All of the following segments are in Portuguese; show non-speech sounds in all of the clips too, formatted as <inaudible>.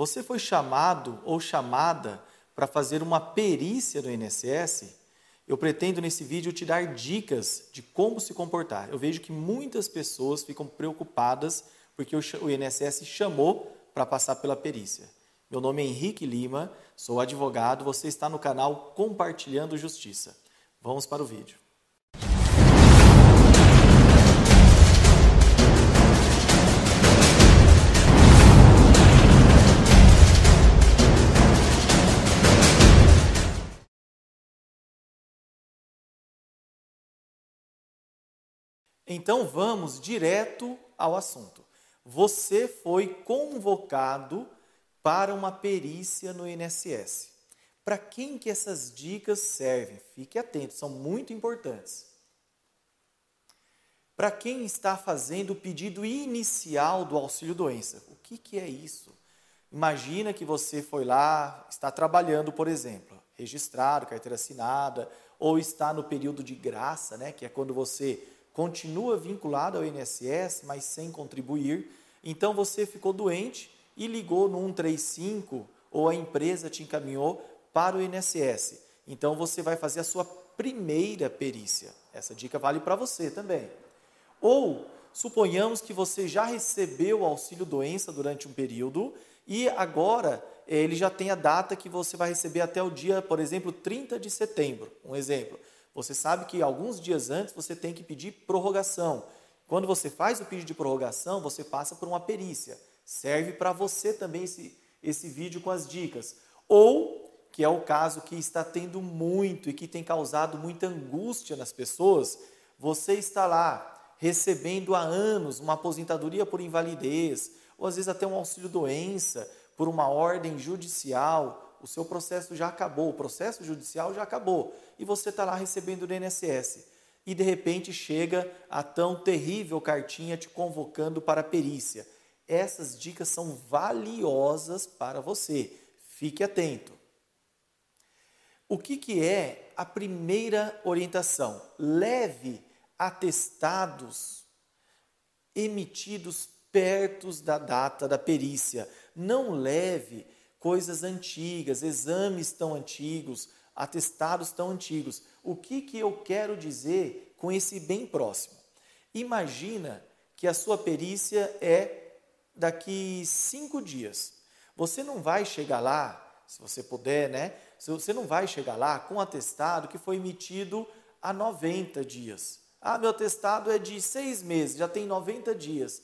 Você foi chamado ou chamada para fazer uma perícia no INSS? Eu pretendo nesse vídeo te dar dicas de como se comportar. Eu vejo que muitas pessoas ficam preocupadas porque o INSS chamou para passar pela perícia. Meu nome é Henrique Lima, sou advogado, você está no canal Compartilhando Justiça. Vamos para o vídeo. Então vamos direto ao assunto. Você foi convocado para uma perícia no INSS. Para quem que essas dicas servem? Fique atento, são muito importantes. Para quem está fazendo o pedido inicial do auxílio doença, o que, que é isso? Imagina que você foi lá, está trabalhando, por exemplo, registrado, carteira assinada, ou está no período de graça, né, que é quando você continua vinculado ao INSS, mas sem contribuir. Então você ficou doente e ligou no 135 ou a empresa te encaminhou para o INSS. Então você vai fazer a sua primeira perícia. Essa dica vale para você também. Ou suponhamos que você já recebeu o auxílio doença durante um período e agora eh, ele já tem a data que você vai receber até o dia, por exemplo, 30 de setembro. Um exemplo. Você sabe que alguns dias antes você tem que pedir prorrogação. Quando você faz o pedido de prorrogação, você passa por uma perícia. Serve para você também esse, esse vídeo com as dicas. Ou, que é o caso que está tendo muito e que tem causado muita angústia nas pessoas, você está lá recebendo há anos uma aposentadoria por invalidez, ou às vezes até um auxílio doença por uma ordem judicial, o seu processo já acabou, o processo judicial já acabou, e você está lá recebendo do INSS. E de repente chega a tão terrível cartinha te convocando para a perícia. Essas dicas são valiosas para você. Fique atento. O que, que é a primeira orientação? Leve atestados emitidos perto da data da perícia. Não leve coisas antigas, exames tão antigos, atestados tão antigos. O que, que eu quero dizer com esse bem próximo? Imagina que a sua perícia é daqui cinco dias. Você não vai chegar lá, se você puder, né? Você não vai chegar lá com um atestado que foi emitido há 90 dias. Ah, meu atestado é de seis meses, já tem 90 dias.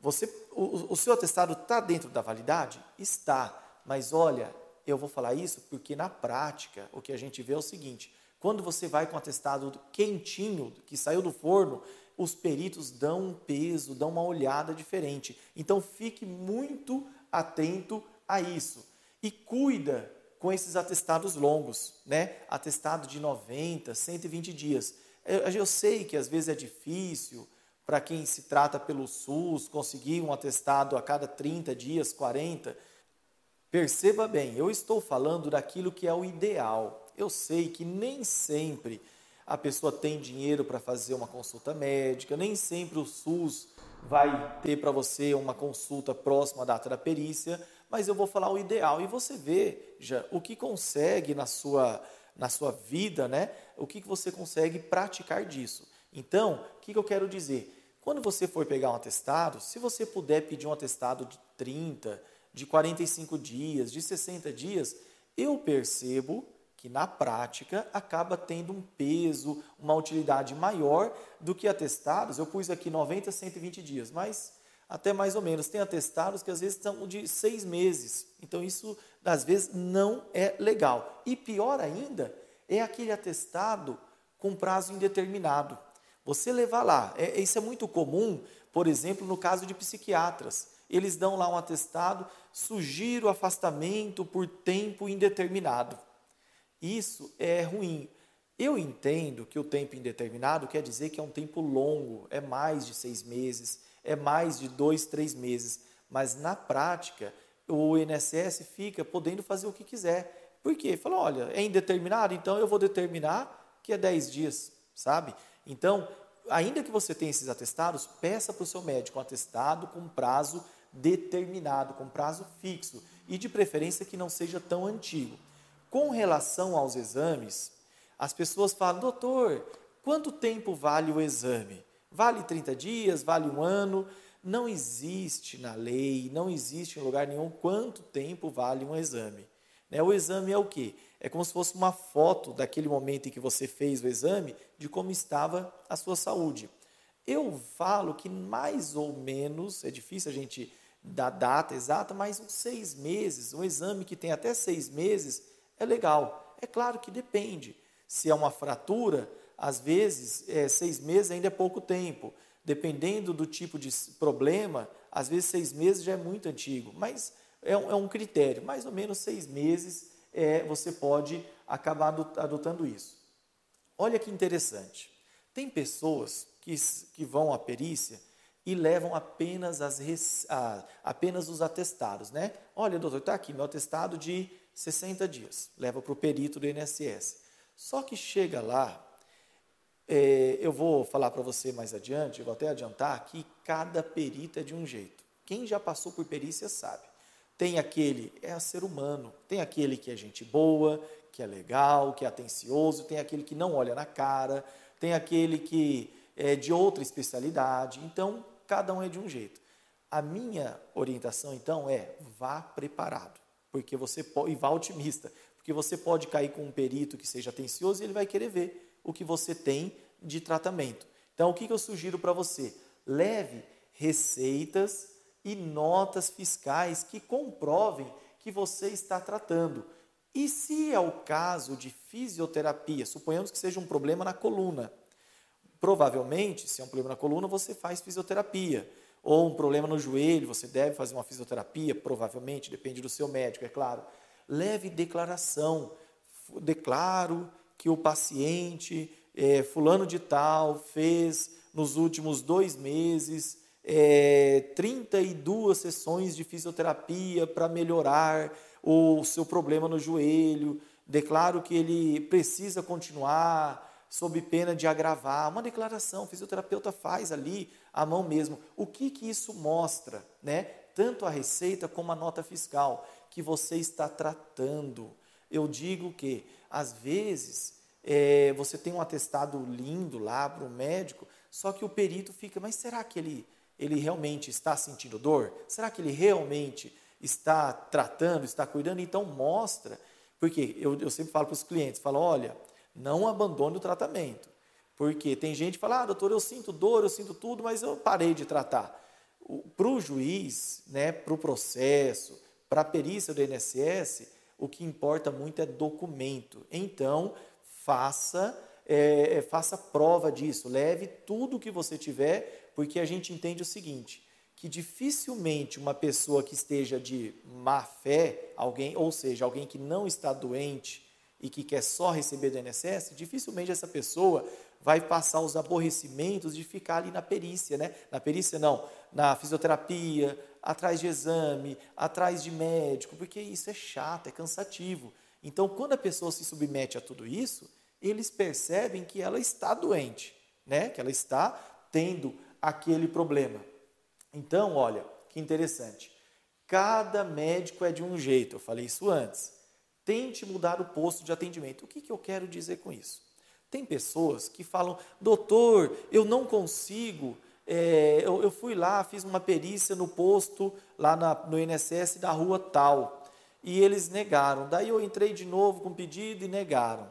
Você, o, o seu atestado está dentro da validade? Está. Mas olha, eu vou falar isso porque na prática o que a gente vê é o seguinte: quando você vai com atestado quentinho, que saiu do forno, os peritos dão um peso, dão uma olhada diferente. Então fique muito atento a isso. E cuida com esses atestados longos, né? Atestado de 90, 120 dias. Eu, eu sei que às vezes é difícil para quem se trata pelo SUS conseguir um atestado a cada 30 dias, 40 Perceba bem, eu estou falando daquilo que é o ideal. Eu sei que nem sempre a pessoa tem dinheiro para fazer uma consulta médica, nem sempre o SUS vai ter para você uma consulta próxima à data da perícia, mas eu vou falar o ideal e você vê já o que consegue na sua na sua vida, né? O que, que você consegue praticar disso. Então, o que, que eu quero dizer? Quando você for pegar um atestado, se você puder pedir um atestado de 30, de 45 dias, de 60 dias, eu percebo que na prática acaba tendo um peso, uma utilidade maior do que atestados. Eu pus aqui 90, 120 dias, mas até mais ou menos. Tem atestados que às vezes são de seis meses. Então isso às vezes não é legal. E pior ainda é aquele atestado com prazo indeterminado. Você levar lá, é, isso é muito comum, por exemplo, no caso de psiquiatras eles dão lá um atestado, sugiro afastamento por tempo indeterminado. Isso é ruim. Eu entendo que o tempo indeterminado quer dizer que é um tempo longo, é mais de seis meses, é mais de dois, três meses. Mas na prática, o INSS fica podendo fazer o que quiser. Por quê? Fala, olha, é indeterminado, então eu vou determinar que é dez dias, sabe? Então, ainda que você tenha esses atestados, peça para o seu médico um atestado com prazo determinado, com prazo fixo e de preferência que não seja tão antigo. Com relação aos exames, as pessoas falam, doutor, quanto tempo vale o exame? Vale 30 dias? Vale um ano? Não existe na lei, não existe em lugar nenhum quanto tempo vale um exame. Né? O exame é o quê? É como se fosse uma foto daquele momento em que você fez o exame de como estava a sua saúde. Eu falo que mais ou menos, é difícil a gente dar data exata, mas uns seis meses, um exame que tem até seis meses, é legal. É claro que depende. Se é uma fratura, às vezes, é, seis meses ainda é pouco tempo. Dependendo do tipo de problema, às vezes seis meses já é muito antigo, mas é um, é um critério. Mais ou menos seis meses é, você pode acabar adotando isso. Olha que interessante. Tem pessoas que, que vão à perícia e levam apenas, as, a, apenas os atestados, né? Olha, doutor, está aqui meu atestado de 60 dias. Leva para o perito do INSS. Só que chega lá, é, eu vou falar para você mais adiante, vou até adiantar que cada perito é de um jeito. Quem já passou por perícia sabe. Tem aquele, é ser humano, tem aquele que é gente boa, que é legal, que é atencioso, tem aquele que não olha na cara, tem aquele que é de outra especialidade. Então, cada um é de um jeito. A minha orientação, então, é vá preparado, porque você pode, e vá otimista, porque você pode cair com um perito que seja atencioso e ele vai querer ver o que você tem de tratamento. Então, o que eu sugiro para você? Leve receitas e notas fiscais que comprovem que você está tratando. E se é o caso de fisioterapia, suponhamos que seja um problema na coluna. Provavelmente, se é um problema na coluna, você faz fisioterapia. Ou um problema no joelho, você deve fazer uma fisioterapia, provavelmente, depende do seu médico, é claro. Leve declaração. Declaro que o paciente, é, fulano de tal, fez nos últimos dois meses é, 32 sessões de fisioterapia para melhorar o seu problema no joelho. Declaro que ele precisa continuar sob pena de agravar. Uma declaração, o fisioterapeuta faz ali à mão mesmo. O que, que isso mostra? Né? Tanto a receita como a nota fiscal, que você está tratando. Eu digo que, às vezes, é, você tem um atestado lindo lá para o médico, só que o perito fica, mas será que ele, ele realmente está sentindo dor? Será que ele realmente está tratando, está cuidando? Então mostra, porque eu, eu sempre falo para os clientes, falo, olha, não abandone o tratamento. Porque tem gente que fala, ah, doutor, eu sinto dor, eu sinto tudo, mas eu parei de tratar. Para o juiz, né, para o processo, para a perícia do INSS, o que importa muito é documento. Então, faça, é, é, faça prova disso, leve tudo o que você tiver, porque a gente entende o seguinte, que dificilmente uma pessoa que esteja de má fé, alguém, ou seja, alguém que não está doente, e que quer só receber do INSS, dificilmente essa pessoa vai passar os aborrecimentos de ficar ali na perícia, né? Na perícia não, na fisioterapia, atrás de exame, atrás de médico, porque isso é chato, é cansativo. Então, quando a pessoa se submete a tudo isso, eles percebem que ela está doente, né? Que ela está tendo aquele problema. Então, olha, que interessante. Cada médico é de um jeito, eu falei isso antes. Tente mudar o posto de atendimento. O que, que eu quero dizer com isso? Tem pessoas que falam, doutor, eu não consigo. É, eu, eu, fui lá, fiz uma perícia no posto, lá na, no INSS da rua tal, e eles negaram. Daí eu entrei de novo com pedido e negaram.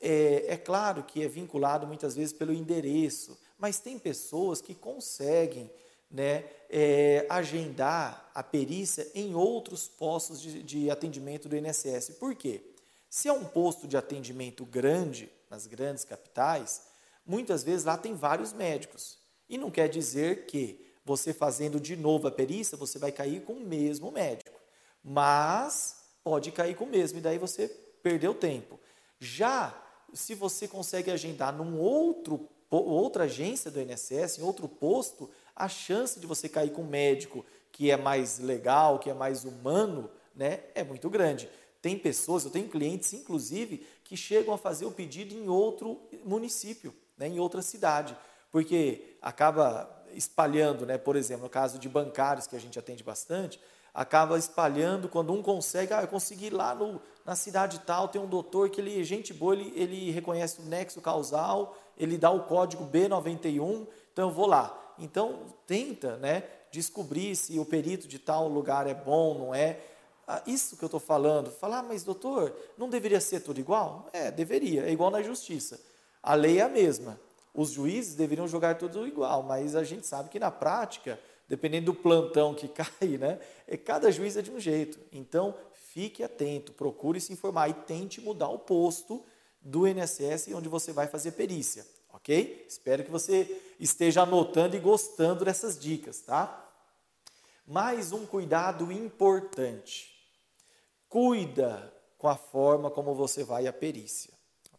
É, é claro que é vinculado muitas vezes pelo endereço, mas tem pessoas que conseguem né, é, agendar a perícia em outros postos de, de atendimento do INSS. Por quê? Se é um posto de atendimento grande, nas grandes capitais, muitas vezes lá tem vários médicos. E não quer dizer que você fazendo de novo a perícia, você vai cair com o mesmo médico. Mas pode cair com o mesmo, e daí você perdeu tempo. Já se você consegue agendar num outro outra agência do INSS, em outro posto, a chance de você cair com um médico que é mais legal, que é mais humano, né, é muito grande. Tem pessoas, eu tenho clientes, inclusive, que chegam a fazer o pedido em outro município, né, em outra cidade, porque acaba espalhando, né? Por exemplo, no caso de bancários que a gente atende bastante, acaba espalhando quando um consegue, ah, eu consegui lá no, na cidade tal, tem um doutor que ele, gente boa, ele, ele reconhece o nexo causal, ele dá o código B91, então eu vou lá. Então, tenta né, descobrir se o perito de tal lugar é bom, não é. Ah, isso que eu estou falando. Falar, ah, mas doutor, não deveria ser tudo igual? É, deveria, é igual na justiça. A lei é a mesma. Os juízes deveriam jogar tudo igual, mas a gente sabe que na prática, dependendo do plantão que <laughs> cai, né, é, cada juiz é de um jeito. Então, fique atento, procure se informar e tente mudar o posto do INSS onde você vai fazer perícia, ok? Espero que você esteja anotando e gostando dessas dicas, tá? Mais um cuidado importante. Cuida com a forma como você vai à perícia,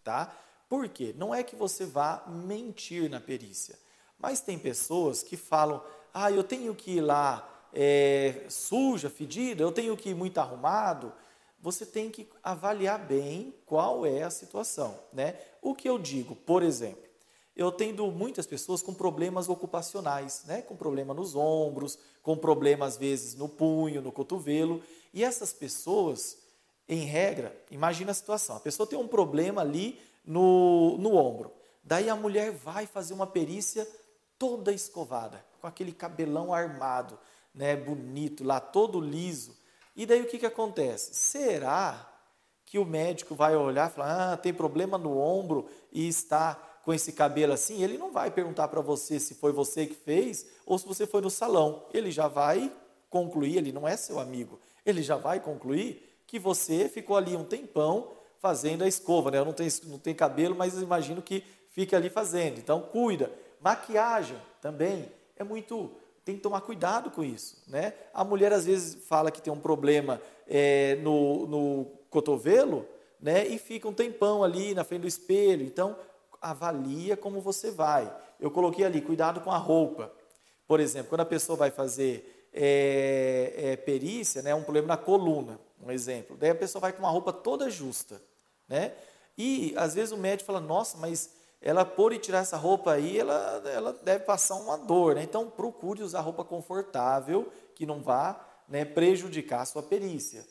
tá? Por quê? Não é que você vá mentir na perícia, mas tem pessoas que falam: ah, eu tenho que ir lá é, suja, fedida, eu tenho que ir muito arrumado. Você tem que avaliar bem qual é a situação, né? O que eu digo, por exemplo, eu tendo muitas pessoas com problemas ocupacionais, né? com problema nos ombros, com problema às vezes no punho, no cotovelo, e essas pessoas, em regra, imagina a situação, a pessoa tem um problema ali no, no ombro. Daí a mulher vai fazer uma perícia toda escovada, com aquele cabelão armado, né, bonito lá, todo liso. E daí o que, que acontece? Será que o médico vai olhar e falar, ah, tem problema no ombro e está com esse cabelo assim? Ele não vai perguntar para você se foi você que fez ou se você foi no salão. Ele já vai concluir, ele não é seu amigo, ele já vai concluir que você ficou ali um tempão fazendo a escova, né? Eu não tenho, não tenho cabelo, mas imagino que fica ali fazendo. Então, cuida. Maquiagem também é muito. Tem que tomar cuidado com isso, né? A mulher às vezes fala que tem um problema é, no, no cotovelo, né? E fica um tempão ali na frente do espelho. Então, avalia como você vai. Eu coloquei ali, cuidado com a roupa. Por exemplo, quando a pessoa vai fazer é, é, perícia, né, um problema na coluna, um exemplo. Daí a pessoa vai com uma roupa toda justa. Né? E às vezes o médico fala, nossa, mas ela por e tirar essa roupa aí, ela, ela deve passar uma dor. Né? Então procure usar roupa confortável, que não vá né, prejudicar a sua perícia.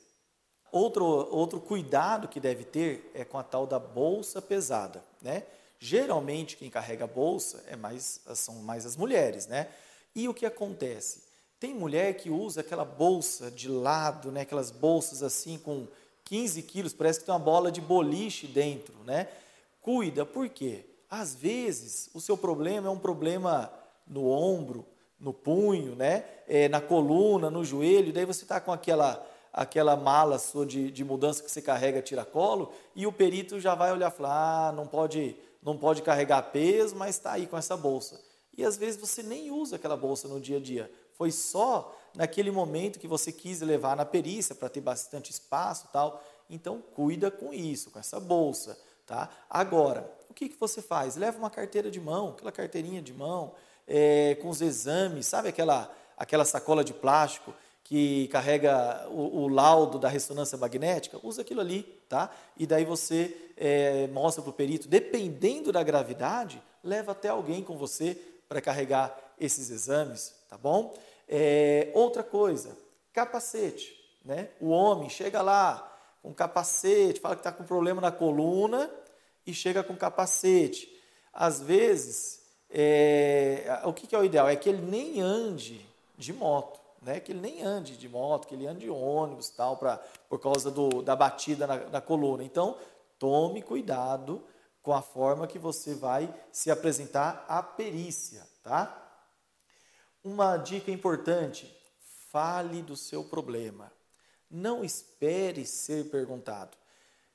Outro, outro cuidado que deve ter é com a tal da bolsa pesada. Né? Geralmente quem carrega bolsa é mais, são mais as mulheres. Né? E o que acontece? Tem mulher que usa aquela bolsa de lado, né? aquelas bolsas assim com 15 quilos, parece que tem uma bola de boliche dentro, né? Cuida, por quê? Às vezes o seu problema é um problema no ombro, no punho, né? É, na coluna, no joelho, daí você está com aquela aquela mala sua de, de mudança que você carrega tiracolo e o perito já vai olhar e falar, ah, não pode, não pode carregar peso, mas está aí com essa bolsa. E às vezes você nem usa aquela bolsa no dia a dia. Foi só naquele momento que você quis levar na perícia para ter bastante espaço tal. Então, cuida com isso, com essa bolsa. Tá? Agora, o que, que você faz? Leva uma carteira de mão, aquela carteirinha de mão, é, com os exames, sabe aquela, aquela sacola de plástico que carrega o, o, laudo da ressonância magnética? Usa aquilo ali, tá? E daí você é, mostra para o perito, dependendo da gravidade, leva até alguém com você para carregar esses exames, tá bom? É, outra coisa, capacete. Né? O homem chega lá com capacete, fala que está com problema na coluna e chega com capacete. Às vezes, é, o que, que, é o ideal? É que ele nem ande de moto, né? que ele nem ande de moto, que ele ande de ônibus tal, pra, por causa do, da batida na, na coluna. Então, tome cuidado com a forma que você vai se apresentar à perícia, tá? Uma dica importante: fale do seu problema. Não espere ser perguntado.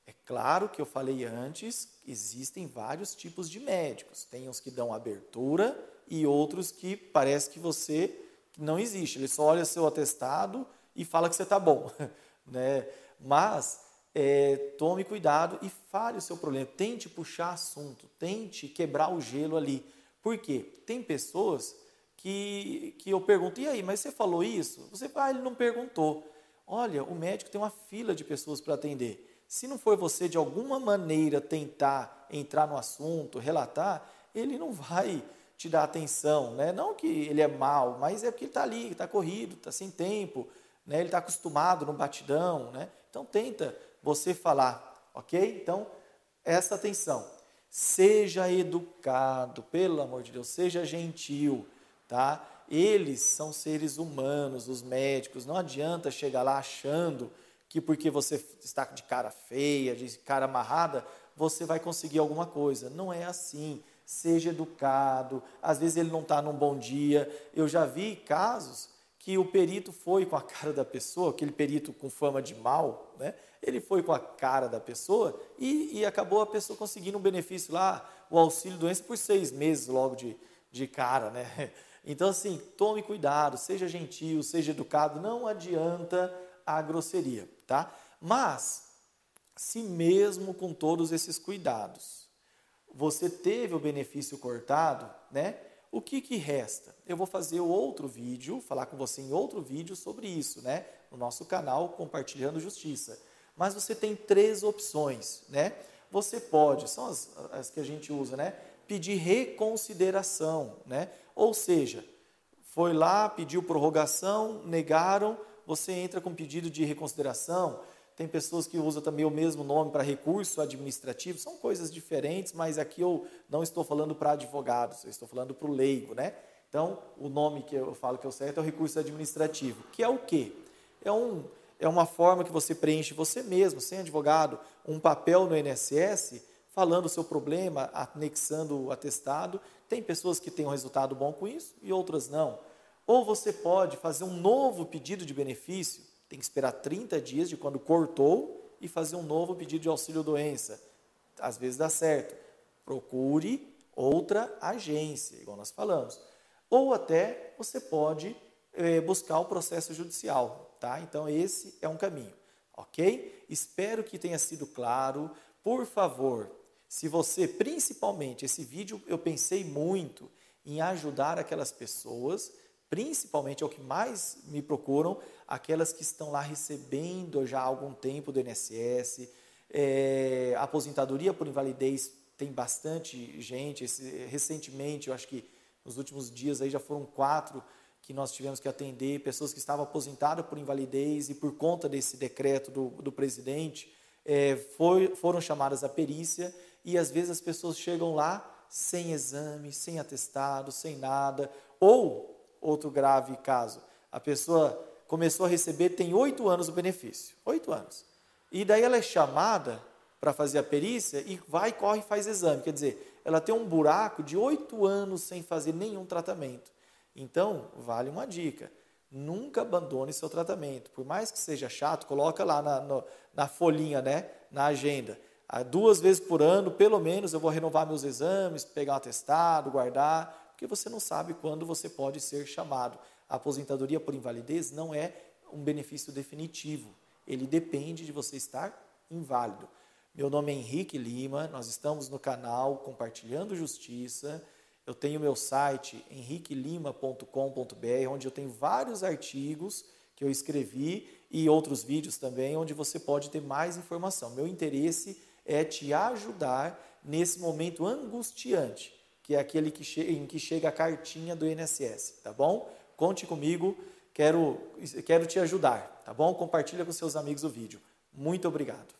É claro que eu falei antes, existem vários tipos de médicos. Tem uns que dão abertura e outros que parece que você não existe. Ele só olha seu atestado e fala que você está bom. <laughs> né? Mas é, tome cuidado e fale o seu problema. Tente puxar assunto, tente quebrar o gelo ali. Por quê? Tem pessoas que, que eu pergunto, e aí, mas você falou isso? Você ah, ele não perguntou. Olha, o médico tem uma fila de pessoas para atender. Se não for você, de alguma maneira, tentar entrar no assunto, relatar, ele não vai te dar atenção, né? Não que ele é mal, mas é porque ele está ali, está corrido, está sem tempo, né? Ele está acostumado no batidão, né? Então tenta você falar, ok? Então essa atenção. Seja educado, pelo amor de Deus, seja gentil, tá? Eles são seres humanos, os médicos. Não adianta chegar lá achando que porque você está de cara feia, de cara amarrada, você vai conseguir alguma coisa. Não é assim. Seja educado. Às vezes ele não está num bom dia. Eu já vi casos que o perito foi com a <laughs> cara da pessoa, aquele perito com fama de mal, né? Ele foi com a cara da pessoa e, e acabou a pessoa conseguindo um benefício lá, o auxílio doença por seis meses logo de, de cara, né? <laughs> Então, assim, tome cuidado, seja gentil, seja educado, não adianta a grosseria, tá? Mas, se mesmo com todos esses cuidados, você teve o benefício cortado, né? O que, que resta? Eu vou fazer outro vídeo, falar com você em outro vídeo sobre isso, né? No nosso canal Compartilhando Justiça. Mas você tem três opções, né? Você pode, são as, as que a gente usa, né? Pedir reconsideração, né? Ou seja, foi lá, pediu prorrogação, negaram, você entra com pedido de reconsideração. Tem pessoas que usam também o mesmo nome para recurso administrativo, são coisas diferentes, mas aqui eu não estou falando para advogados, eu estou falando para o leigo, né? Então, o nome que eu falo que é o certo é o recurso administrativo, que é o quê? É, um, é uma forma que você preenche você mesmo, sem advogado, um papel no INSS falando o seu problema, anexando o atestado. Tem pessoas que têm um resultado bom com isso e outras não. Ou você pode fazer um novo pedido de benefício, tem que esperar 30 dias de quando cortou e fazer um novo pedido de auxílio-doença. Às vezes dá certo. Procure outra agência, igual nós falamos. Ou até você pode é, buscar o processo judicial, tá? Então esse é um caminho, ok? Espero que tenha sido claro. Por favor, se você, principalmente, esse vídeo eu pensei muito em ajudar aquelas pessoas, principalmente é o que mais me procuram, aquelas que estão lá recebendo já há algum tempo do INSS, é, aposentadoria por invalidez tem bastante gente. Esse, recentemente, eu acho que nos últimos dias aí já foram quatro que nós tivemos que atender, pessoas que estavam aposentadas por invalidez e por conta desse decreto do, do presidente, é, foi, foram chamadas à perícia e às vezes as pessoas chegam lá sem exame, sem atestado, sem nada. Ou, outro grave caso, a pessoa começou a receber, tem oito anos o benefício. Oito anos. E daí ela é chamada para fazer a perícia e vai, corre e faz exame. Quer dizer, ela tem um buraco de oito anos sem fazer nenhum tratamento. Então, vale uma dica. Nunca abandone seu tratamento. Por mais que seja chato, coloca lá na, na folhinha, né, na agenda. Ah, duas vezes por ano, pelo menos, eu vou renovar meus exames, pegar um atestado, guardar, porque você não sabe quando você pode ser chamado. A aposentadoria por invalidez não é um benefício definitivo. Ele depende de você estar inválido. Meu nome é Henrique Lima, nós estamos no canal Compartilhando Justiça. Eu tenho meu site henriquelima.com.br, onde eu tenho vários artigos que eu escrevi e outros vídeos também, onde você pode ter mais informação. Meu interesse é te ajudar nesse momento angustiante, que é aquele que em que chega a cartinha do INSS, tá bom? Conte comigo, quero, quero te ajudar, tá bom? Compartilha com seus amigos o vídeo. Muito obrigado.